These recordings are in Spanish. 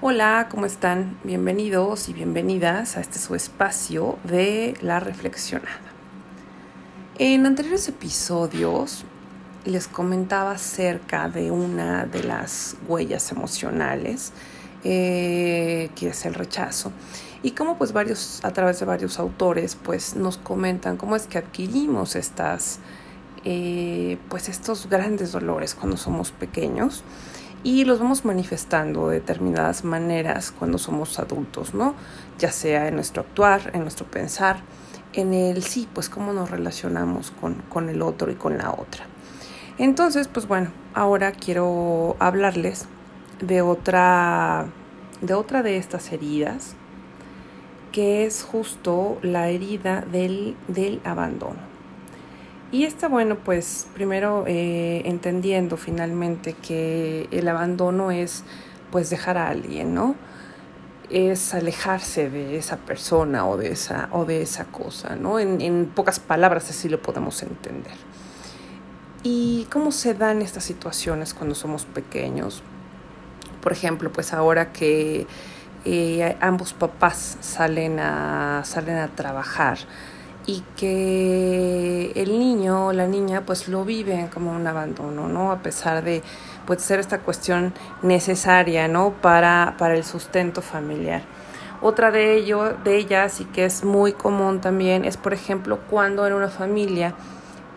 Hola, ¿cómo están? Bienvenidos y bienvenidas a este su espacio de la reflexionada. En anteriores episodios les comentaba acerca de una de las huellas emocionales, eh, que es el rechazo, y cómo pues varios, a través de varios autores, pues nos comentan cómo es que adquirimos estas, eh, pues estos grandes dolores cuando somos pequeños y los vamos manifestando de determinadas maneras cuando somos adultos, ¿no? Ya sea en nuestro actuar, en nuestro pensar, en el sí, pues cómo nos relacionamos con, con el otro y con la otra. Entonces, pues bueno, ahora quiero hablarles de otra, de otra de estas heridas, que es justo la herida del, del abandono. Y está bueno, pues primero eh, entendiendo finalmente que el abandono es pues dejar a alguien, ¿no? Es alejarse de esa persona o de esa, o de esa cosa, ¿no? En, en pocas palabras así lo podemos entender. ¿Y cómo se dan estas situaciones cuando somos pequeños? Por ejemplo, pues ahora que eh, ambos papás salen a, salen a trabajar, y que el niño o la niña pues lo viven como un abandono, ¿no? A pesar de pues, ser esta cuestión necesaria, ¿no? Para, para el sustento familiar. Otra de, ello, de ellas y que es muy común también es, por ejemplo, cuando en una familia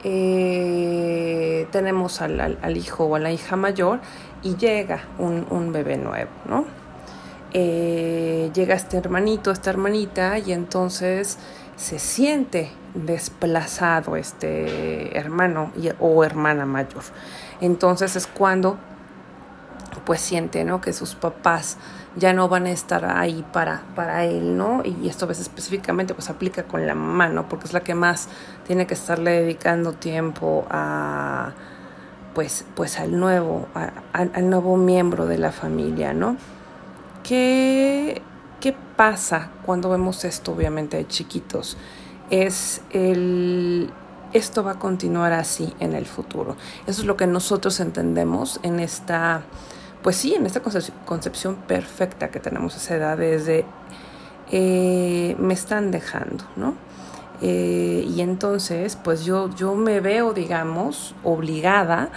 eh, tenemos al, al, hijo o a la hija mayor y llega un, un bebé nuevo, ¿no? Eh, llega este hermanito, esta hermanita y entonces se siente desplazado este hermano o hermana mayor. Entonces es cuando pues siente, ¿no? Que sus papás ya no van a estar ahí para, para él, ¿no? Y esto veces específicamente pues aplica con la mamá, ¿no? Porque es la que más tiene que estarle dedicando tiempo a pues, pues al nuevo, al nuevo miembro de la familia, ¿no? Que ¿Qué pasa cuando vemos esto, obviamente, de chiquitos? Es el, esto va a continuar así en el futuro. Eso es lo que nosotros entendemos en esta, pues sí, en esta concepción perfecta que tenemos esa edad desde eh, me están dejando, ¿no? Eh, y entonces, pues yo, yo me veo, digamos, obligada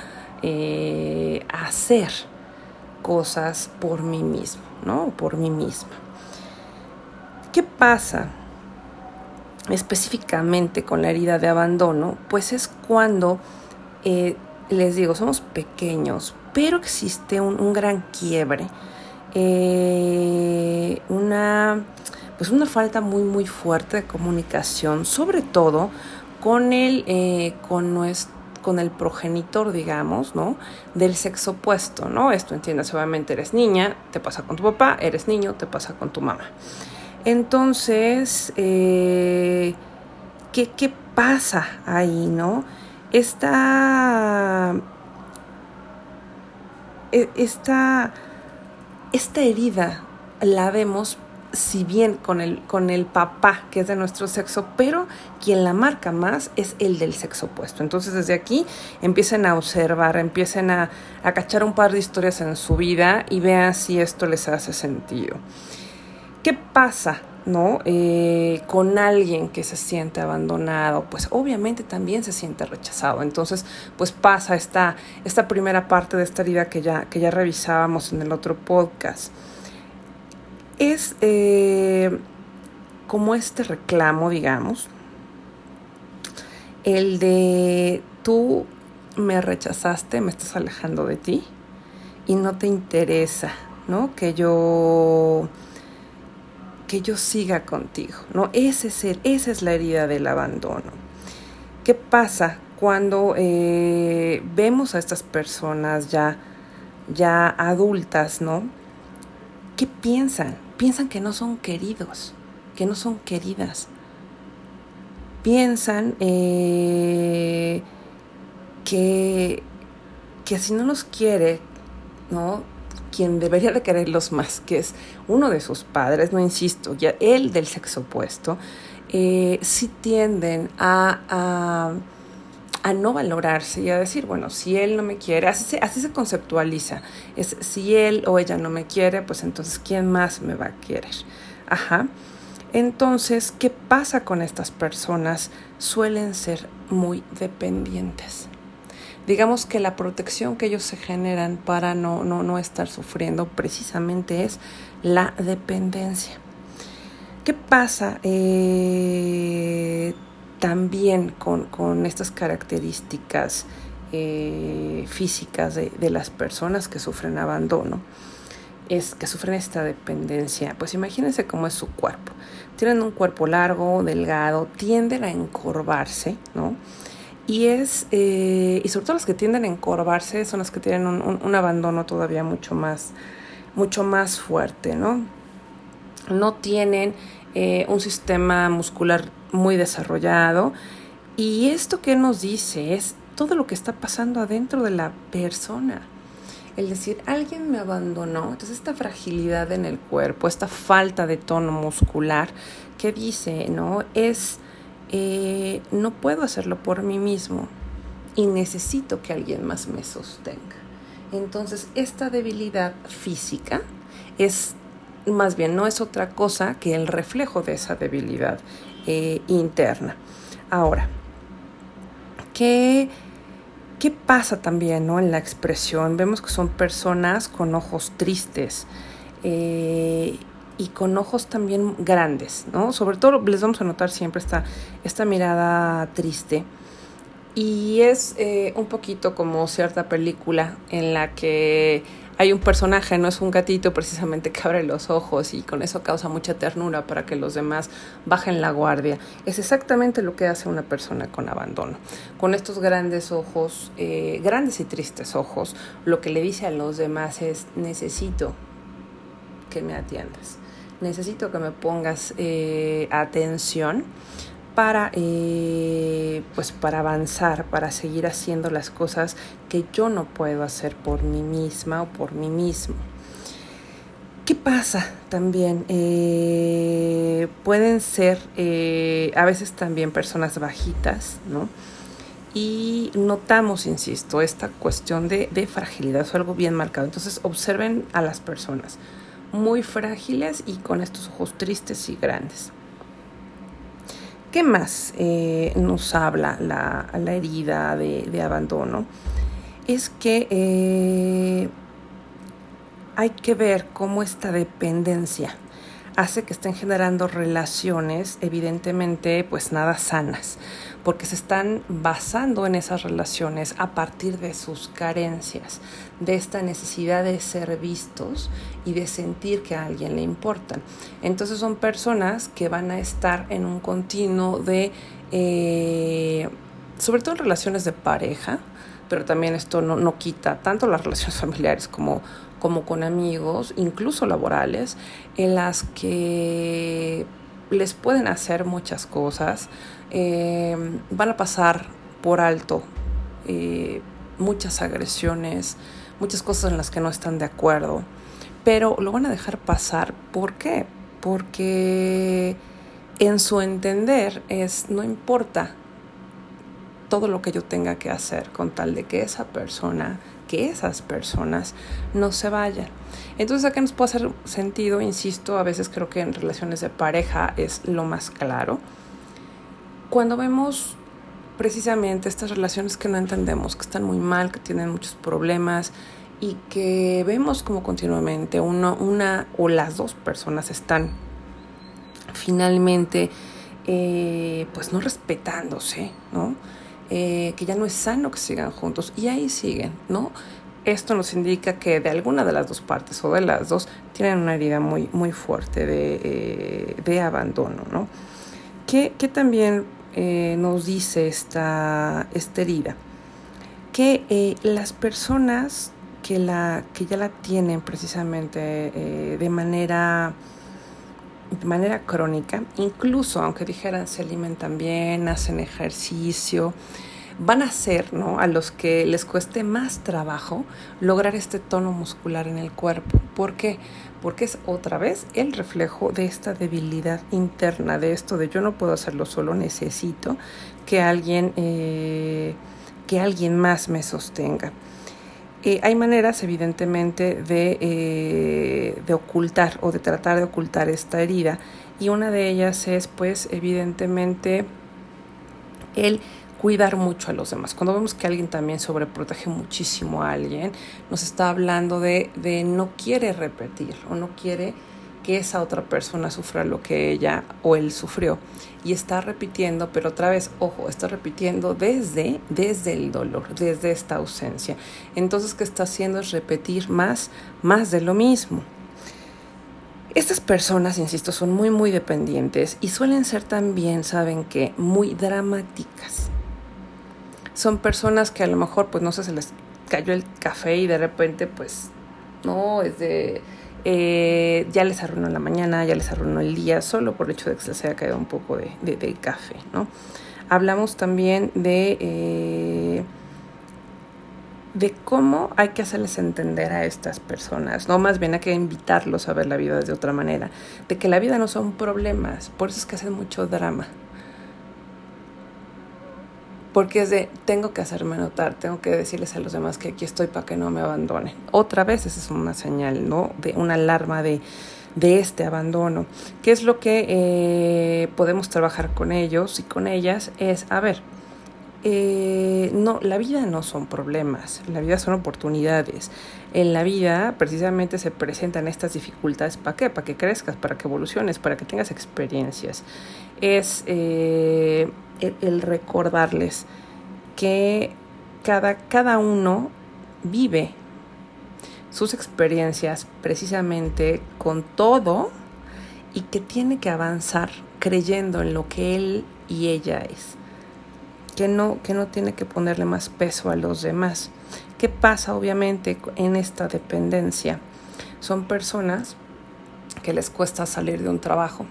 eh, a hacer cosas por mí mismo, ¿no? Por mí misma. ¿Qué pasa específicamente con la herida de abandono? Pues es cuando, eh, les digo, somos pequeños, pero existe un, gran quiebre, eh, una, pues una falta muy, muy fuerte de comunicación, sobre todo con el, eh, con nuestro con el progenitor, digamos, ¿no? Del sexo opuesto, ¿no? Esto entiendes, obviamente eres niña, te pasa con tu papá, eres niño, te pasa con tu mamá. Entonces, eh, ¿qué, pasa ahí, no? Esta, e, esta, esta herida la vemos si bien con el, con el papá que es de nuestro sexo, pero quien la marca más es el del sexo opuesto. Entonces desde aquí empiecen a observar, empiecen a, a cachar un par de historias en su vida y vean si esto les hace sentido. ¿Qué pasa? ¿no? Eh, con alguien que se siente abandonado, pues obviamente también se siente rechazado. Entonces, pues pasa esta, esta primera parte de esta herida que ya, que ya revisábamos en el otro podcast. Es eh, como este reclamo, digamos, el de tú me rechazaste, me estás alejando de ti y no te interesa, ¿no? Que yo que yo siga contigo, ¿no? Es esa es la herida del abandono. ¿Qué pasa cuando eh, vemos a estas personas ya, ya adultas, ¿no? ¿Qué piensan? Piensan que no son queridos, que no son queridas. Piensan eh, que, que si no nos quiere, ¿no? Quien debería de quererlos más, que es uno de sus padres, no insisto, ya él del sexo opuesto, eh, sí tienden a, a no valorarse y a decir, bueno, si él no me quiere, así se, así se conceptualiza, es si él o ella no me quiere, pues entonces, ¿quién más me va a querer? Ajá. Entonces, ¿qué pasa con estas personas? Suelen ser muy dependientes. Digamos que la protección que ellos se generan para no, no, no estar sufriendo precisamente es la dependencia. ¿Qué pasa? Eh, también con, estas características eh, físicas de, las personas que sufren abandono, es que sufren esta dependencia. Pues imagínense cómo es su cuerpo. Tienen un cuerpo largo, delgado, tienden a encorvarse, ¿no? Y es, eh, y sobre todo las que tienden a encorvarse son las que tienen un, abandono todavía mucho más, mucho más fuerte, ¿no? No tienen eh, un sistema muscular muy desarrollado. Y esto que nos dice es todo lo que está pasando adentro de la persona. El decir, alguien me abandonó, entonces esta fragilidad en el cuerpo, esta falta de tono muscular, que dice, ¿no? Es, eh, no puedo hacerlo por mí mismo y necesito que alguien más me sostenga. Entonces, esta debilidad física es, más bien, no es otra cosa que el reflejo de esa debilidad eh, interna. Ahora, ¿qué, ¿qué pasa también ¿no? en la expresión? Vemos que son personas con ojos tristes. Eh, y con ojos también grandes, ¿no? Sobre todo les vamos a notar siempre esta, esta mirada triste. Y es eh, un poquito como cierta película en la que hay un personaje, no es un gatito precisamente que abre los ojos y con eso causa mucha ternura para que los demás bajen la guardia. Es exactamente lo que hace una persona con abandono. Con estos grandes ojos, eh, grandes y tristes ojos, lo que le dice a los demás es necesito que me atiendas, necesito que me pongas eh, atención para, eh, pues para avanzar, para seguir haciendo las cosas que yo no puedo hacer por mí misma o por mí mismo. ¿Qué pasa también? Eh, pueden ser eh, a veces también personas bajitas, ¿no? Y notamos, insisto, esta cuestión de, de fragilidad, es algo bien marcado. Entonces observen a las personas muy frágiles y con estos ojos tristes y grandes. ¿Qué más eh, nos habla la, herida de, abandono? Es que eh, hay que ver cómo esta dependencia hace que estén generando relaciones evidentemente pues nada sanas, porque se están basando en esas relaciones a partir de sus carencias, de esta necesidad de ser vistos y de sentir que a alguien le importan. Entonces son personas que van a estar en un continuo de, eh, sobre todo en relaciones de pareja, pero también esto no, no quita tanto las relaciones familiares como, como con amigos, incluso laborales, en las que les pueden hacer muchas cosas, eh, van a pasar por alto eh, muchas agresiones, muchas cosas en las que no están de acuerdo, pero lo van a dejar pasar. ¿Por qué? Porque en su entender es, no importa todo lo que yo tenga que hacer con tal de que esa persona, que esas personas no se vayan. Entonces acá nos puede hacer sentido, insisto, a veces creo que en relaciones de pareja es lo más claro. Cuando vemos precisamente estas relaciones que no entendemos, que están muy mal, que tienen muchos problemas y que vemos como continuamente uno, una o las dos personas están finalmente eh, pues no respetándose, ¿no? Eh, que ya no es sano que sigan juntos y ahí siguen, ¿no? Esto nos indica que de alguna de las dos partes o de las dos tienen una herida muy, muy fuerte de, eh, abandono, ¿no? Que, también eh, nos dice esta, esta herida? Que las personas que, la, que ya la tienen precisamente de manera de manera crónica, incluso aunque dijeran se alimentan bien, hacen ejercicio, van a ser, ¿no? A los que les cueste más trabajo lograr este tono muscular en el cuerpo. ¿Por qué? Porque es otra vez el reflejo de esta debilidad interna, de esto de yo no puedo hacerlo solo, necesito que alguien, eh, que alguien más me sostenga. Eh, hay maneras, evidentemente, de, eh, de ocultar o de tratar de ocultar esta herida y una de ellas es, pues, evidentemente, el cuidar mucho a los demás. Cuando vemos que alguien también sobreprotege muchísimo a alguien, nos está hablando de, de no quiere repetir o no quiere que esa otra persona sufra lo que ella o él sufrió. Y está repitiendo, pero otra vez, ojo, está repitiendo desde, desde el dolor, desde esta ausencia. Entonces, ¿qué está haciendo? Es repetir más, más de lo mismo. Estas personas, insisto, son muy, muy dependientes y suelen ser también, ¿saben qué? Muy dramáticas. Son personas que a lo mejor, pues no sé, se les cayó el café y de repente, pues, no, es de... Eh, ya les arruinó la mañana, ya les arruinó el día, solo por el hecho de que se les haya caído un poco de, de, café, ¿no? Hablamos también de... Eh, de cómo hay que hacerles entender a estas personas, no más bien hay que invitarlos a ver la vida de otra manera, de que la vida no son problemas, por eso es que hacen mucho drama. Porque es de, tengo que hacerme notar, tengo que decirles a los demás que aquí estoy para que no me abandonen. Otra vez esa es una señal, ¿no? De una alarma de, de este abandono. ¿Qué es lo que eh, podemos trabajar con ellos y con ellas? Es, a ver, eh, no, la vida no son problemas, la vida son oportunidades. En la vida precisamente se presentan estas dificultades. ¿Para qué? Para que crezcas, para que evoluciones, para que tengas experiencias. Es eh, el, recordarles que cada, cada uno vive sus experiencias precisamente con todo y que tiene que avanzar creyendo en lo que él y ella es que no, que no tiene que ponerle más peso a los demás. ¿Qué pasa obviamente en esta dependencia? Son personas que les cuesta salir de un trabajo,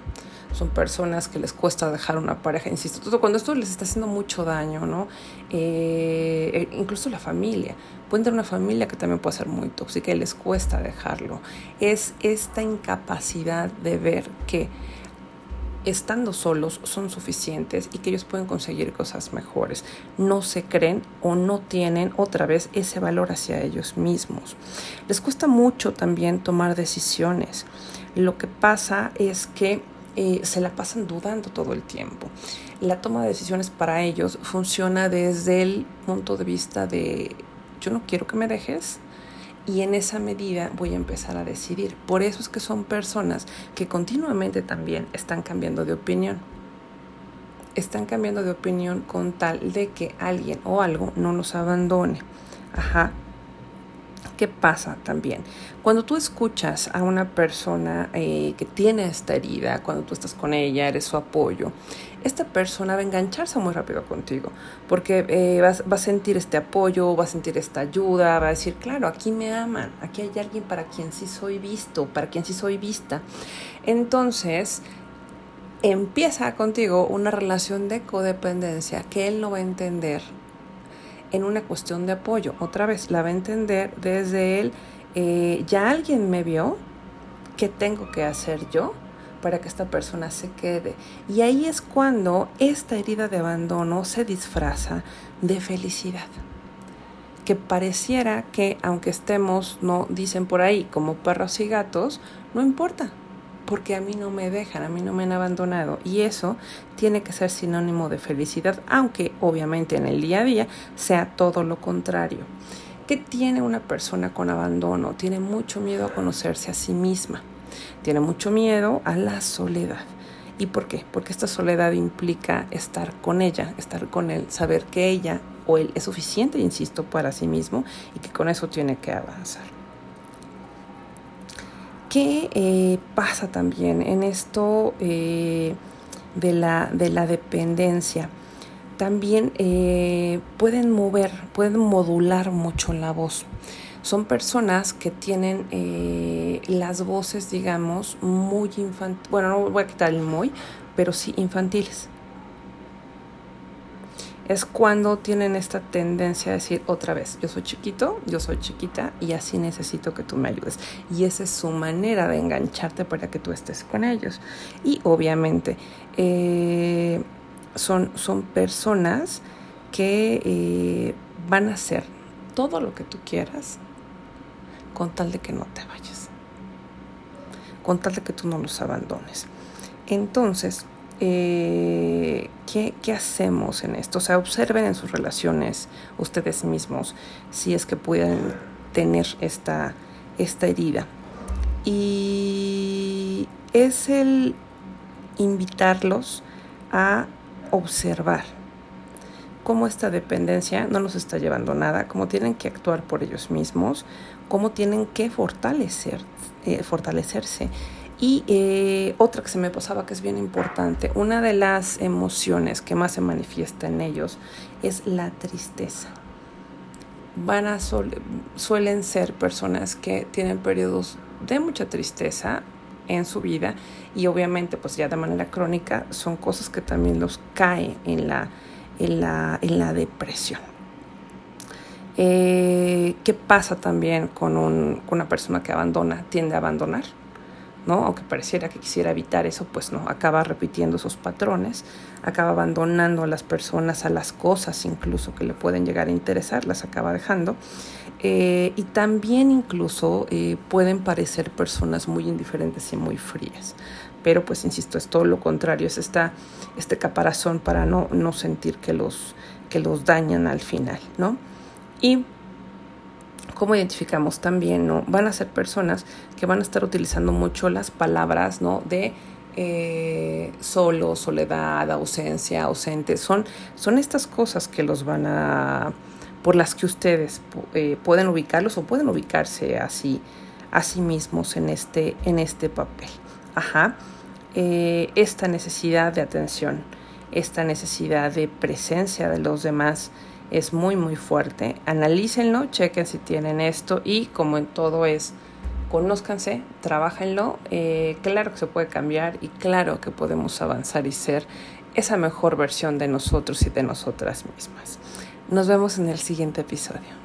son personas que les cuesta dejar una pareja, insisto, todo cuando esto les está haciendo mucho daño, ¿no? Eh, eh, incluso la familia, pueden tener una familia que también puede ser muy tóxica y les cuesta dejarlo. Es esta incapacidad de ver que estando solos son suficientes y que ellos pueden conseguir cosas mejores. No se creen o no tienen otra vez ese valor hacia ellos mismos. Les cuesta mucho también tomar decisiones. Lo que pasa es que eh, se la pasan dudando todo el tiempo. La toma de decisiones para ellos funciona desde el punto de vista de yo no quiero que me dejes, y en esa medida voy a empezar a decidir. Por eso es que son personas que continuamente también están cambiando de opinión. Están cambiando de opinión con tal de que alguien o algo no nos abandone. Ajá. ¿Qué pasa también? Cuando tú escuchas a una persona eh, que tiene esta herida, cuando tú estás con ella, eres su apoyo, esta persona va a engancharse muy rápido contigo, porque eh, va, a sentir este apoyo, va a sentir esta ayuda, va a decir, claro, aquí me aman, aquí hay alguien para quien sí soy visto, para quien sí soy vista. Entonces, empieza contigo una relación de codependencia que él no va a entender en una cuestión de apoyo. Otra vez, la va a entender desde él, eh, ya alguien me vio, ¿qué tengo que hacer yo? para que esta persona se quede. Y ahí es cuando esta herida de abandono se disfraza de felicidad. Que pareciera que aunque estemos, no dicen por ahí, como perros y gatos, no importa, porque a mí no me dejan, a mí no me han abandonado. Y eso tiene que ser sinónimo de felicidad, aunque obviamente en el día a día sea todo lo contrario. ¿Qué tiene una persona con abandono? Tiene mucho miedo a conocerse a sí misma tiene mucho miedo a la soledad. ¿Y por qué? Porque esta soledad implica estar con ella, estar con él, saber que ella o él es suficiente, insisto, para sí mismo y que con eso tiene que avanzar. ¿Qué eh, pasa también en esto eh, de, la, de la dependencia? También eh, pueden mover, pueden modular mucho la voz son personas que tienen las voces, digamos, muy infantiles, bueno, no voy a quitar el muy, pero sí infantiles. Es cuando tienen esta tendencia a decir otra vez, yo soy chiquito, yo soy chiquita y así necesito que tú me ayudes. Y esa es su manera de engancharte para que tú estés con ellos. Y obviamente eh, son, son personas que eh, van a hacer todo lo que tú quieras con tal de que no te vayas, con tal de que tú no los abandones. Entonces, eh, ¿qué, ¿qué, hacemos en esto? O sea, observen en sus relaciones ustedes mismos si es que pueden tener esta, esta herida. Y es el invitarlos a observar cómo esta dependencia no nos está llevando nada, cómo tienen que actuar por ellos mismos, cómo tienen que fortalecer, eh, fortalecerse y eh, otra que se me pasaba que es bien importante, una de las emociones que más se manifiesta en ellos es la tristeza. Van a suelen ser personas que tienen periodos de mucha tristeza en su vida y obviamente pues ya de manera crónica son cosas que también los cae en la, en la, en la depresión. Eh, ¿Qué pasa también con, un, con una persona que abandona? Tiende a abandonar ¿no? Aunque pareciera que quisiera evitar eso, pues no, acaba repitiendo esos patrones, acaba abandonando a las personas, a las cosas incluso que le pueden llegar a interesar, las acaba dejando. Eh, y también incluso eh, pueden parecer personas muy indiferentes y muy frías. Pero pues insisto, es todo lo contrario, es esta, este caparazón para no, no sentir que los, que los dañan al final, ¿no? Y ¿Cómo identificamos también? ¿no? Van a ser personas que van a estar utilizando mucho las palabras ¿no? de eh, solo, soledad, ausencia, ausente. Son, son estas cosas que los van a, por las que ustedes eh, pueden ubicarlos o pueden ubicarse así, a sí mismos en este, en este papel. Ajá. Eh, esta necesidad de atención, esta necesidad de presencia de los demás, es muy muy fuerte. Analícenlo, chequen si tienen esto y como en todo es, conózcanse, trabajenlo. Eh, claro que se puede cambiar y claro que podemos avanzar y ser esa mejor versión de nosotros y de nosotras mismas. Nos vemos en el siguiente episodio.